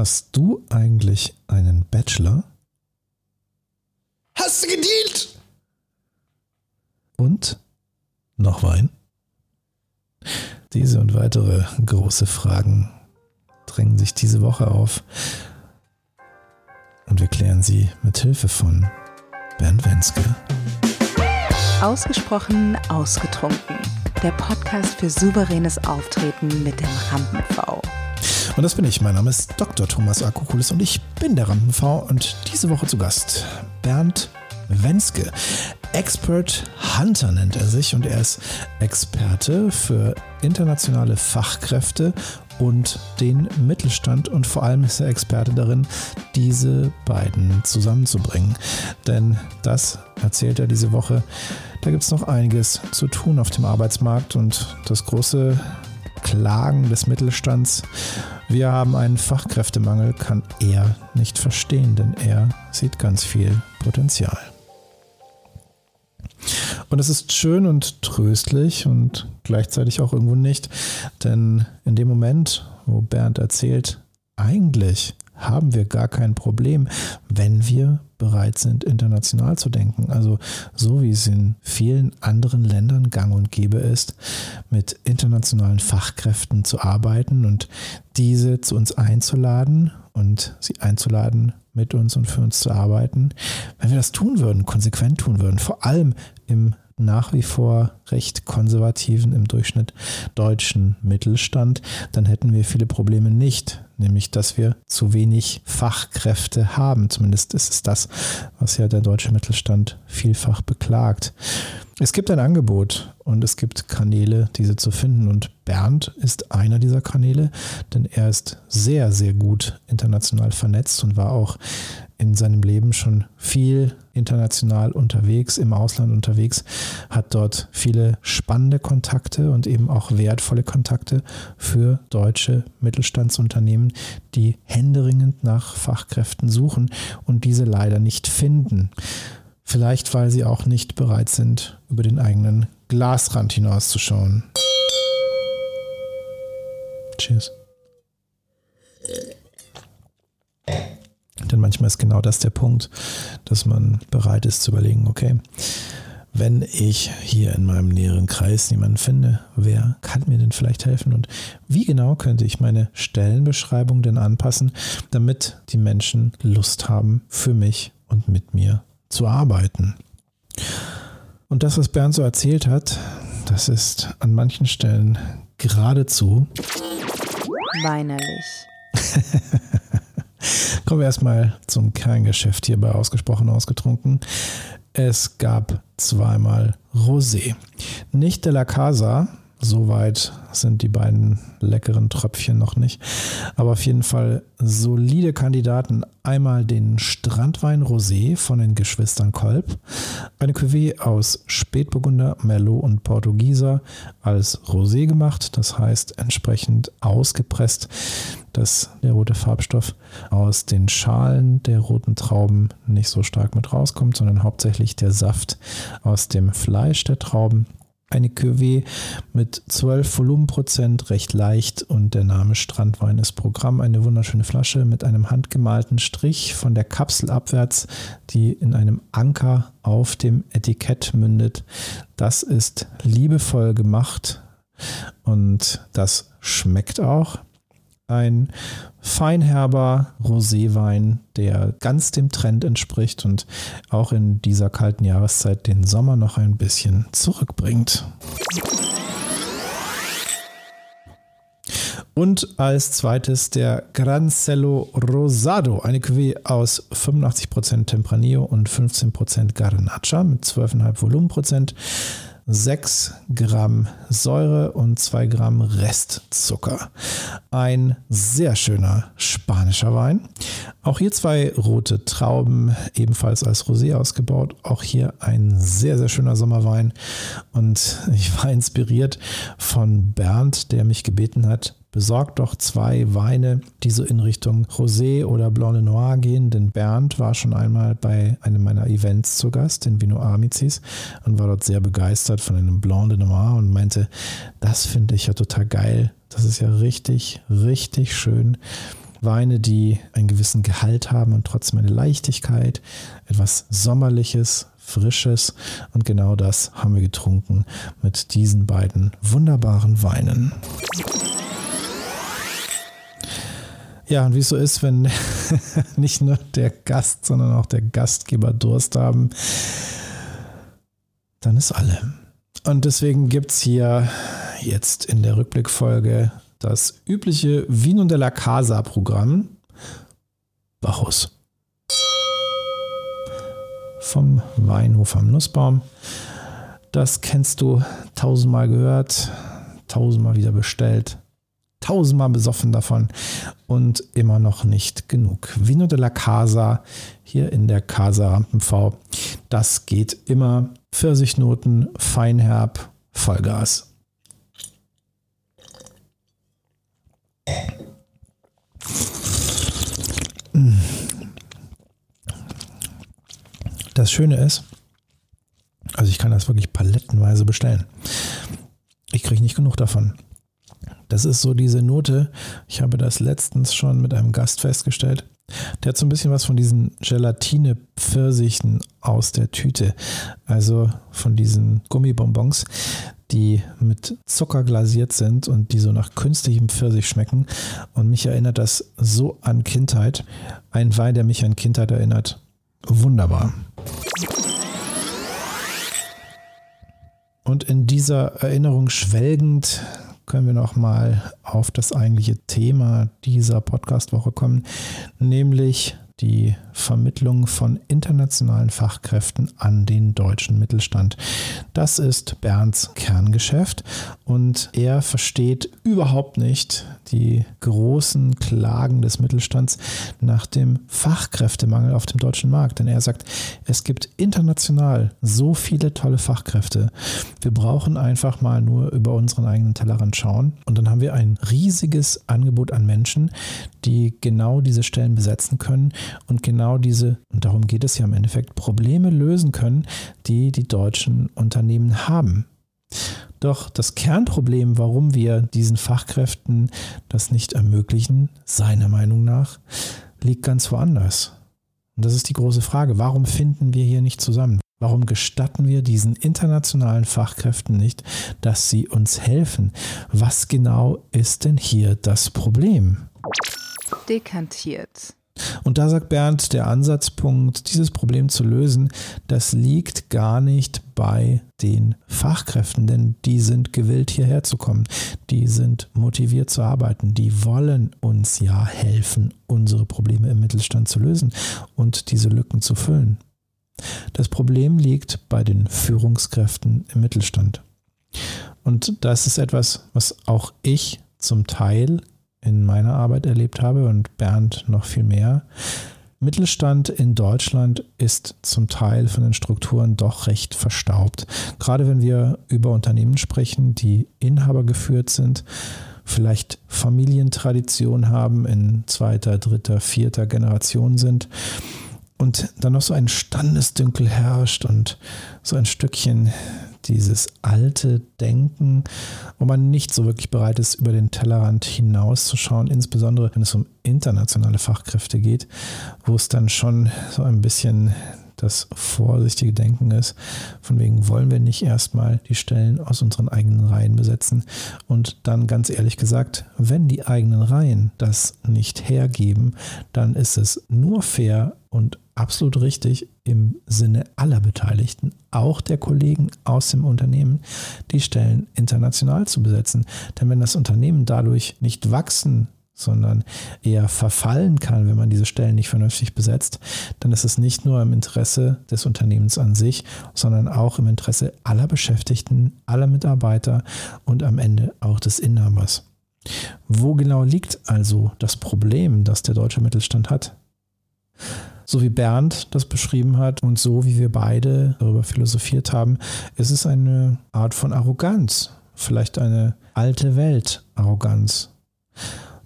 Hast du eigentlich einen Bachelor? Hast du gedient? Und noch Wein? Diese und weitere große Fragen drängen sich diese Woche auf und wir klären sie mit Hilfe von Bernd Wenske. Ausgesprochen ausgetrunken. Der Podcast für souveränes Auftreten mit dem Rampen-V. Und das bin ich. Mein Name ist Dr. Thomas Akokulis und ich bin der Rampen-V und diese Woche zu Gast Bernd Wenske. Expert Hunter nennt er sich und er ist Experte für internationale Fachkräfte und den Mittelstand und vor allem ist er Experte darin, diese beiden zusammenzubringen. Denn das erzählt er diese Woche. Da gibt es noch einiges zu tun auf dem Arbeitsmarkt und das große Klagen des Mittelstands. Wir haben einen Fachkräftemangel, kann er nicht verstehen, denn er sieht ganz viel Potenzial. Und es ist schön und tröstlich und gleichzeitig auch irgendwo nicht, denn in dem Moment, wo Bernd erzählt, eigentlich haben wir gar kein Problem, wenn wir bereit sind, international zu denken. Also so wie es in vielen anderen Ländern gang und gäbe ist, mit internationalen Fachkräften zu arbeiten und diese zu uns einzuladen und sie einzuladen, mit uns und für uns zu arbeiten. Wenn wir das tun würden, konsequent tun würden, vor allem im nach wie vor recht konservativen, im Durchschnitt deutschen Mittelstand, dann hätten wir viele Probleme nicht. Nämlich, dass wir zu wenig Fachkräfte haben. Zumindest ist es das, was ja der deutsche Mittelstand vielfach beklagt. Es gibt ein Angebot und es gibt Kanäle, diese zu finden. Und Bernd ist einer dieser Kanäle, denn er ist sehr, sehr gut international vernetzt und war auch in seinem Leben schon viel international unterwegs, im Ausland unterwegs, hat dort viele spannende Kontakte und eben auch wertvolle Kontakte für deutsche Mittelstandsunternehmen, die händeringend nach Fachkräften suchen und diese leider nicht finden. Vielleicht, weil sie auch nicht bereit sind, über den eigenen Glasrand hinauszuschauen. Cheers. Denn manchmal ist genau das der Punkt, dass man bereit ist zu überlegen, okay, wenn ich hier in meinem näheren Kreis niemanden finde, wer kann mir denn vielleicht helfen und wie genau könnte ich meine Stellenbeschreibung denn anpassen, damit die Menschen Lust haben, für mich und mit mir zu arbeiten. Und das, was Bernd so erzählt hat, das ist an manchen Stellen geradezu weinerlich. Kommen wir erstmal zum Kerngeschäft hierbei ausgesprochen ausgetrunken. Es gab zweimal Rosé. Nicht de la Casa, Soweit sind die beiden leckeren Tröpfchen noch nicht. Aber auf jeden Fall solide Kandidaten. Einmal den Strandwein Rosé von den Geschwistern Kolb. Eine Cuvée aus Spätburgunder, Merlot und Portugieser als Rosé gemacht. Das heißt entsprechend ausgepresst, dass der rote Farbstoff aus den Schalen der roten Trauben nicht so stark mit rauskommt, sondern hauptsächlich der Saft aus dem Fleisch der Trauben eine Cuvée mit 12 Volumenprozent, recht leicht und der Name Strandwein ist Programm. Eine wunderschöne Flasche mit einem handgemalten Strich von der Kapsel abwärts, die in einem Anker auf dem Etikett mündet. Das ist liebevoll gemacht und das schmeckt auch ein feinherber Roséwein, der ganz dem Trend entspricht und auch in dieser kalten Jahreszeit den Sommer noch ein bisschen zurückbringt. Und als zweites der Gran Cello Rosado, eine Cuvée aus 85% Tempranillo und 15% Garnacha mit 12,5 Volumenprozent. 6 Gramm Säure und 2 Gramm Restzucker. Ein sehr schöner spanischer Wein. Auch hier zwei rote Trauben, ebenfalls als Rosé ausgebaut. Auch hier ein sehr, sehr schöner Sommerwein. Und ich war inspiriert von Bernd, der mich gebeten hat, besorgt doch zwei Weine, die so in Richtung Rosé oder Blanc de Noir gehen, denn Bernd war schon einmal bei einem meiner Events zu Gast in Vino Amicis und war dort sehr begeistert von einem Blanc de Noir und meinte, das finde ich ja total geil. Das ist ja richtig, richtig schön. Weine, die einen gewissen Gehalt haben und trotzdem eine Leichtigkeit, etwas Sommerliches, Frisches. Und genau das haben wir getrunken mit diesen beiden wunderbaren Weinen. Ja, und wie es so ist, wenn nicht nur der Gast, sondern auch der Gastgeber Durst haben, dann ist alle. Und deswegen gibt es hier jetzt in der Rückblickfolge das übliche Vino della Casa Programm. Bacchus. Vom Weinhof am Nussbaum. Das kennst du tausendmal gehört, tausendmal wieder bestellt, tausendmal besoffen davon und immer noch nicht genug. Vino della Casa hier in der Casa Rampenv. Das geht immer. Pfirsichnoten, Feinherb, Vollgas. Das Schöne ist, also ich kann das wirklich palettenweise bestellen. Ich kriege nicht genug davon. Das ist so diese Note. Ich habe das letztens schon mit einem Gast festgestellt. Der hat so ein bisschen was von diesen Gelatine-Pfirsichen aus der Tüte. Also von diesen Gummibonbons, die mit Zucker glasiert sind und die so nach künstlichem Pfirsich schmecken. Und mich erinnert das so an Kindheit. Ein Wein, der mich an Kindheit erinnert. Wunderbar. Und in dieser Erinnerung schwelgend können wir noch mal auf das eigentliche Thema dieser Podcast-Woche kommen, nämlich die Vermittlung von internationalen Fachkräften an den deutschen Mittelstand. Das ist Bernds Kerngeschäft und er versteht überhaupt nicht die großen Klagen des Mittelstands nach dem Fachkräftemangel auf dem deutschen Markt. Denn er sagt, es gibt international so viele tolle Fachkräfte. Wir brauchen einfach mal nur über unseren eigenen Tellerrand schauen und dann haben wir ein riesiges Angebot an Menschen, die genau diese Stellen besetzen können und genau diese, und darum geht es ja im Endeffekt, Probleme lösen können, die die deutschen Unternehmen haben. Doch das Kernproblem, warum wir diesen Fachkräften das nicht ermöglichen, seiner Meinung nach, liegt ganz woanders. Und das ist die große Frage, warum finden wir hier nicht zusammen? Warum gestatten wir diesen internationalen Fachkräften nicht, dass sie uns helfen? Was genau ist denn hier das Problem? Dekantiert. Und da sagt Bernd, der Ansatzpunkt, dieses Problem zu lösen, das liegt gar nicht bei den Fachkräften, denn die sind gewillt, hierher zu kommen. Die sind motiviert zu arbeiten. Die wollen uns ja helfen, unsere Probleme im Mittelstand zu lösen und diese Lücken zu füllen. Das Problem liegt bei den Führungskräften im Mittelstand. Und das ist etwas, was auch ich zum Teil in meiner Arbeit erlebt habe und Bernd noch viel mehr. Mittelstand in Deutschland ist zum Teil von den Strukturen doch recht verstaubt. Gerade wenn wir über Unternehmen sprechen, die Inhaber geführt sind, vielleicht Familientradition haben, in zweiter, dritter, vierter Generation sind und dann noch so ein Standesdünkel herrscht und so ein Stückchen dieses alte Denken, wo man nicht so wirklich bereit ist, über den Tellerrand hinauszuschauen, insbesondere wenn es um internationale Fachkräfte geht, wo es dann schon so ein bisschen das vorsichtige Denken ist. Von wegen wollen wir nicht erstmal die Stellen aus unseren eigenen Reihen besetzen. Und dann ganz ehrlich gesagt, wenn die eigenen Reihen das nicht hergeben, dann ist es nur fair und absolut richtig im Sinne aller Beteiligten, auch der Kollegen aus dem Unternehmen, die Stellen international zu besetzen. Denn wenn das Unternehmen dadurch nicht wachsen, sondern eher verfallen kann, wenn man diese Stellen nicht vernünftig besetzt, dann ist es nicht nur im Interesse des Unternehmens an sich, sondern auch im Interesse aller Beschäftigten, aller Mitarbeiter und am Ende auch des Inhabers. Wo genau liegt also das Problem, das der deutsche Mittelstand hat? So wie Bernd das beschrieben hat und so wie wir beide darüber philosophiert haben, ist es eine Art von Arroganz, vielleicht eine alte Welt-Arroganz.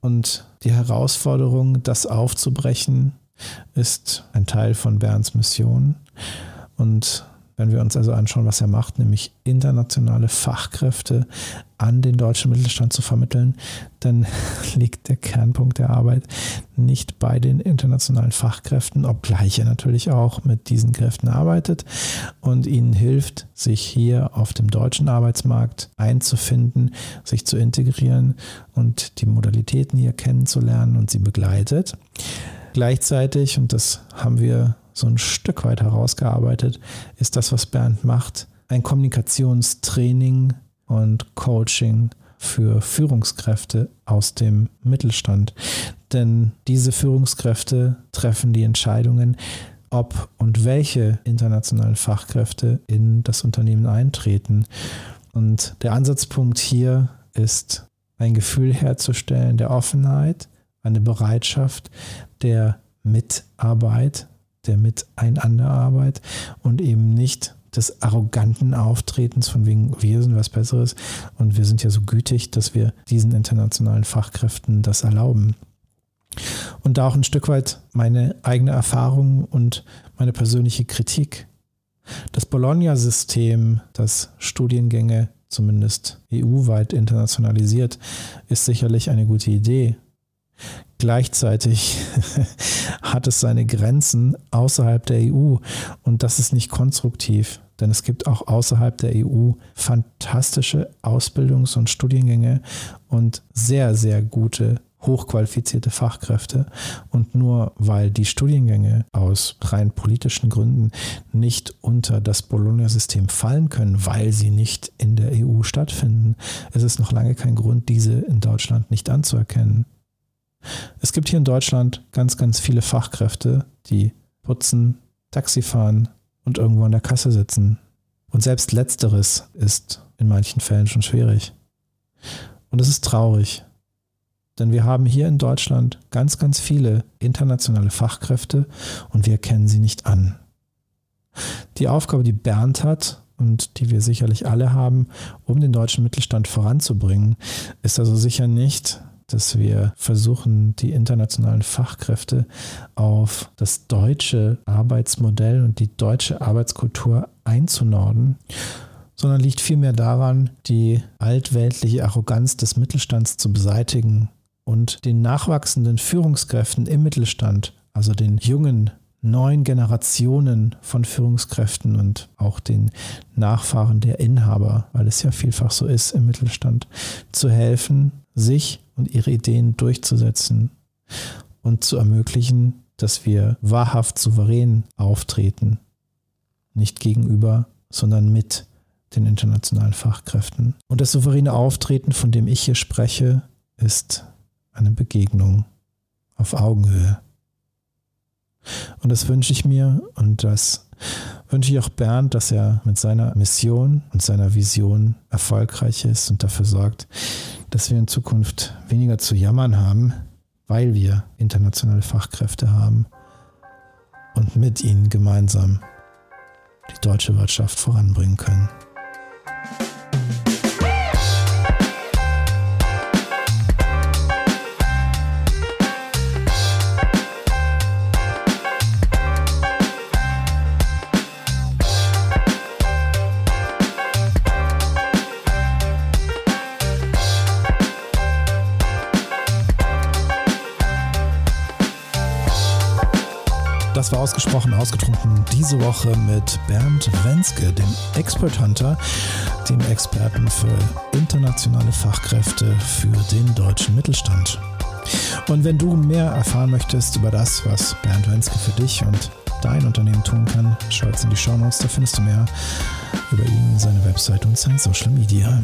Und die Herausforderung, das aufzubrechen, ist ein Teil von Bernds Mission. Und Wenn wir uns also anschauen, was er macht, nämlich internationale Fachkräfte an den deutschen Mittelstand zu vermitteln, dann liegt der Kernpunkt der Arbeit nicht bei den internationalen Fachkräften, obgleich er natürlich auch mit diesen Kräften arbeitet und ihnen hilft, sich hier auf dem deutschen Arbeitsmarkt einzufinden, sich zu integrieren und die Modalitäten hier kennenzulernen und sie begleitet. Gleichzeitig, und das haben wir so ein Stück weit herausgearbeitet, ist das, was Bernd macht, ein Kommunikationstraining und Coaching für Führungskräfte aus dem Mittelstand. Denn diese Führungskräfte treffen die Entscheidungen, ob und welche internationalen Fachkräfte in das Unternehmen eintreten. Und der Ansatzpunkt hier ist, ein Gefühl herzustellen der Offenheit, eine Bereitschaft der Mitarbeit der Miteinanderarbeit und eben nicht des arroganten Auftretens von wegen, wir sind was Besseres und wir sind ja so gütig, dass wir diesen internationalen Fachkräften das erlauben. Und da auch ein Stück weit meine eigene Erfahrung und meine persönliche Kritik. Das Bologna-System, das Studiengänge zumindest EU-weit internationalisiert, ist sicherlich eine gute Idee. Gleichzeitig hat es seine Grenzen außerhalb der EU und das ist nicht konstruktiv, denn es gibt auch außerhalb der EU fantastische Ausbildungs- und Studiengänge und sehr, sehr gute hochqualifizierte Fachkräfte. Und nur weil die Studiengänge aus rein politischen Gründen nicht unter das Bologna-System fallen können, weil sie nicht in der EU stattfinden, ist es noch lange kein Grund, diese in Deutschland nicht anzuerkennen. Es gibt hier in Deutschland ganz, ganz viele Fachkräfte, die putzen, Taxi fahren und irgendwo an der Kasse sitzen. Und selbst letzteres ist in manchen Fällen schon schwierig. Und es ist traurig, denn wir haben hier in Deutschland ganz, ganz viele internationale Fachkräfte und wir erkennen sie nicht an. Die Aufgabe, die Bernd hat und die wir sicherlich alle haben, um den deutschen Mittelstand voranzubringen, ist also sicher nicht, dass wir versuchen, die internationalen Fachkräfte auf das deutsche Arbeitsmodell und die deutsche Arbeitskultur einzunorden, sondern liegt vielmehr daran, die altweltliche Arroganz des Mittelstands zu beseitigen und den nachwachsenden Führungskräften im Mittelstand, also den jungen neuen Generationen von Führungskräften und auch den Nachfahren der Inhaber, weil es ja vielfach so ist im Mittelstand, zu helfen, sich und ihre Ideen durchzusetzen und zu ermöglichen, dass wir wahrhaft souverän auftreten, nicht gegenüber, sondern mit den internationalen Fachkräften. Und das souveräne Auftreten, von dem ich hier spreche, ist eine Begegnung auf Augenhöhe. Und das wünsche ich mir und das wünsche ich auch Bernd, dass er mit seiner Mission und seiner Vision erfolgreich ist und dafür sorgt, dass wir in Zukunft weniger zu jammern haben, weil wir internationale Fachkräfte haben und mit ihnen gemeinsam die deutsche Wirtschaft voranbringen können. Das war ausgesprochen ausgetrunken diese Woche mit Bernd Wenske, dem Expert Hunter, dem Experten für internationale Fachkräfte für den deutschen Mittelstand. Und wenn du mehr erfahren möchtest über das, was Bernd Wenske für dich und dein Unternehmen tun kann, schau jetzt in die Show Notes, da findest du mehr über ihn, seine Website und sein Social Media.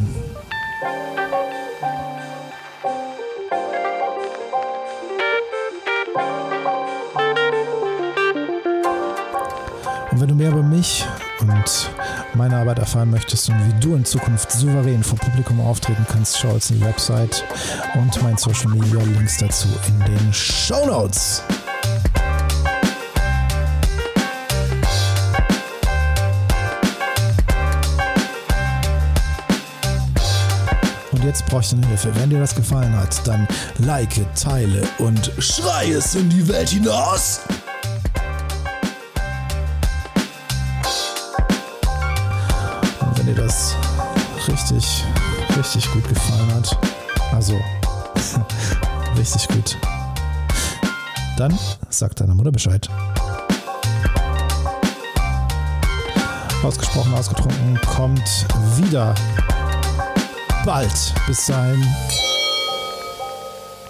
Meine Arbeit erfahren möchtest und wie du in Zukunft souverän vor Publikum auftreten kannst, schau in die Website und mein Social Media Links dazu in den Show Notes. Und jetzt brauche ich deine Hilfe. Wenn dir das gefallen hat, dann like, teile und schrei es in die Welt hinaus. Richtig, richtig gut gefallen hat. Also, richtig gut. Dann sag deiner Mutter Bescheid. Ausgesprochen, ausgetrunken kommt wieder bald. Bis dahin.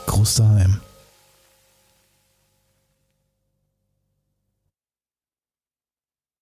Gruß daheim.